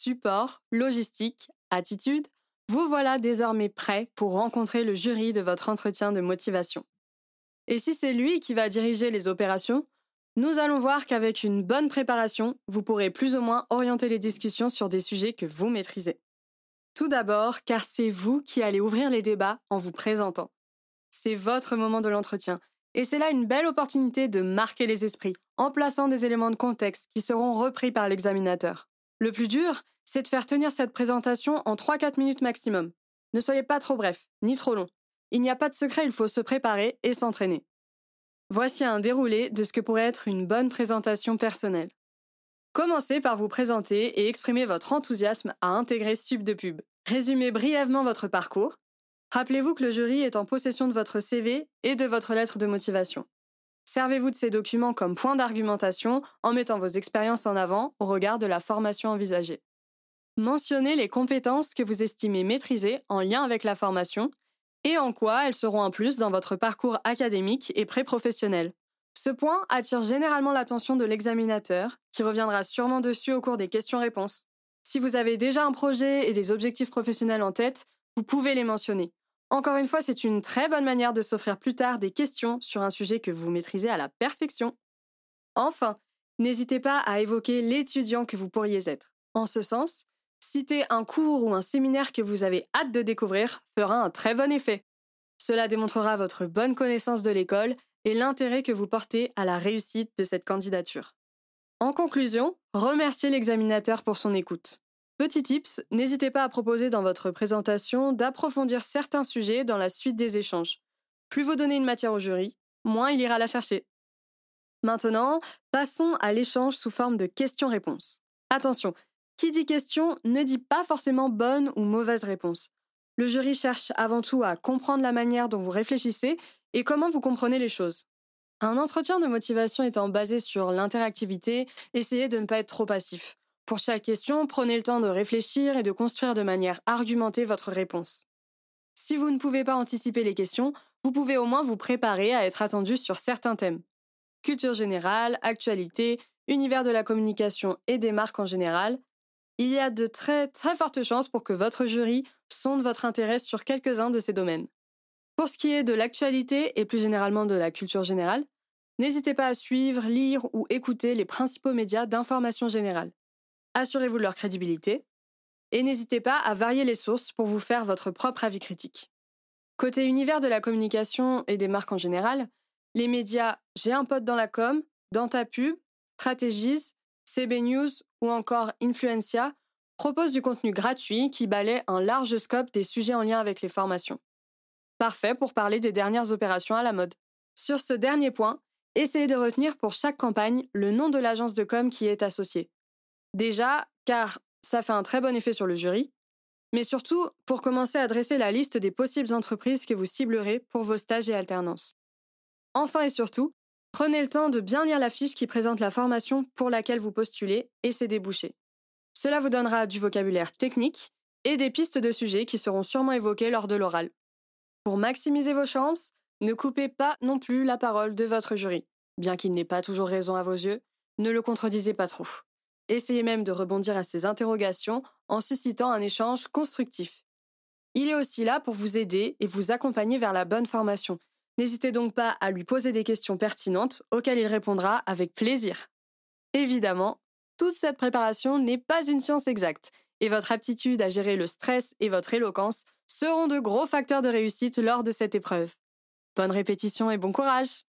support, logistique, attitude, vous voilà désormais prêt pour rencontrer le jury de votre entretien de motivation. Et si c'est lui qui va diriger les opérations, nous allons voir qu'avec une bonne préparation, vous pourrez plus ou moins orienter les discussions sur des sujets que vous maîtrisez. Tout d'abord, car c'est vous qui allez ouvrir les débats en vous présentant. C'est votre moment de l'entretien, et c'est là une belle opportunité de marquer les esprits en plaçant des éléments de contexte qui seront repris par l'examinateur. Le plus dur, c'est de faire tenir cette présentation en 3-4 minutes maximum. Ne soyez pas trop bref, ni trop long. Il n'y a pas de secret, il faut se préparer et s'entraîner. Voici un déroulé de ce que pourrait être une bonne présentation personnelle. Commencez par vous présenter et exprimer votre enthousiasme à intégrer Sub de Pub. Résumez brièvement votre parcours. Rappelez-vous que le jury est en possession de votre CV et de votre lettre de motivation. Servez-vous de ces documents comme point d'argumentation en mettant vos expériences en avant au regard de la formation envisagée. Mentionnez les compétences que vous estimez maîtriser en lien avec la formation et en quoi elles seront un plus dans votre parcours académique et pré-professionnel. Ce point attire généralement l'attention de l'examinateur, qui reviendra sûrement dessus au cours des questions-réponses. Si vous avez déjà un projet et des objectifs professionnels en tête, vous pouvez les mentionner. Encore une fois, c'est une très bonne manière de s'offrir plus tard des questions sur un sujet que vous maîtrisez à la perfection. Enfin, n'hésitez pas à évoquer l'étudiant que vous pourriez être. En ce sens, citer un cours ou un séminaire que vous avez hâte de découvrir fera un très bon effet. Cela démontrera votre bonne connaissance de l'école et l'intérêt que vous portez à la réussite de cette candidature. En conclusion, remerciez l'examinateur pour son écoute. Petit tips, n'hésitez pas à proposer dans votre présentation d'approfondir certains sujets dans la suite des échanges. Plus vous donnez une matière au jury, moins il ira la chercher. Maintenant, passons à l'échange sous forme de questions-réponses. Attention, qui dit question ne dit pas forcément bonne ou mauvaise réponse. Le jury cherche avant tout à comprendre la manière dont vous réfléchissez et comment vous comprenez les choses. Un entretien de motivation étant basé sur l'interactivité, essayez de ne pas être trop passif. Pour chaque question, prenez le temps de réfléchir et de construire de manière argumentée votre réponse. Si vous ne pouvez pas anticiper les questions, vous pouvez au moins vous préparer à être attendu sur certains thèmes. Culture générale, actualité, univers de la communication et des marques en général. Il y a de très très fortes chances pour que votre jury sonde votre intérêt sur quelques-uns de ces domaines. Pour ce qui est de l'actualité et plus généralement de la culture générale, n'hésitez pas à suivre, lire ou écouter les principaux médias d'information générale assurez-vous de leur crédibilité, et n'hésitez pas à varier les sources pour vous faire votre propre avis critique. Côté univers de la communication et des marques en général, les médias J'ai un pote dans la com, Dans ta pub, Strategies, CB News ou encore Influencia proposent du contenu gratuit qui balaie un large scope des sujets en lien avec les formations. Parfait pour parler des dernières opérations à la mode. Sur ce dernier point, essayez de retenir pour chaque campagne le nom de l'agence de com qui est associée. Déjà, car ça fait un très bon effet sur le jury, mais surtout pour commencer à dresser la liste des possibles entreprises que vous ciblerez pour vos stages et alternances. Enfin et surtout, prenez le temps de bien lire la fiche qui présente la formation pour laquelle vous postulez et ses débouchés. Cela vous donnera du vocabulaire technique et des pistes de sujets qui seront sûrement évoquées lors de l'oral. Pour maximiser vos chances, ne coupez pas non plus la parole de votre jury. Bien qu'il n'ait pas toujours raison à vos yeux, ne le contredisez pas trop. Essayez même de rebondir à ces interrogations en suscitant un échange constructif. Il est aussi là pour vous aider et vous accompagner vers la bonne formation. N'hésitez donc pas à lui poser des questions pertinentes auxquelles il répondra avec plaisir. Évidemment, toute cette préparation n'est pas une science exacte, et votre aptitude à gérer le stress et votre éloquence seront de gros facteurs de réussite lors de cette épreuve. Bonne répétition et bon courage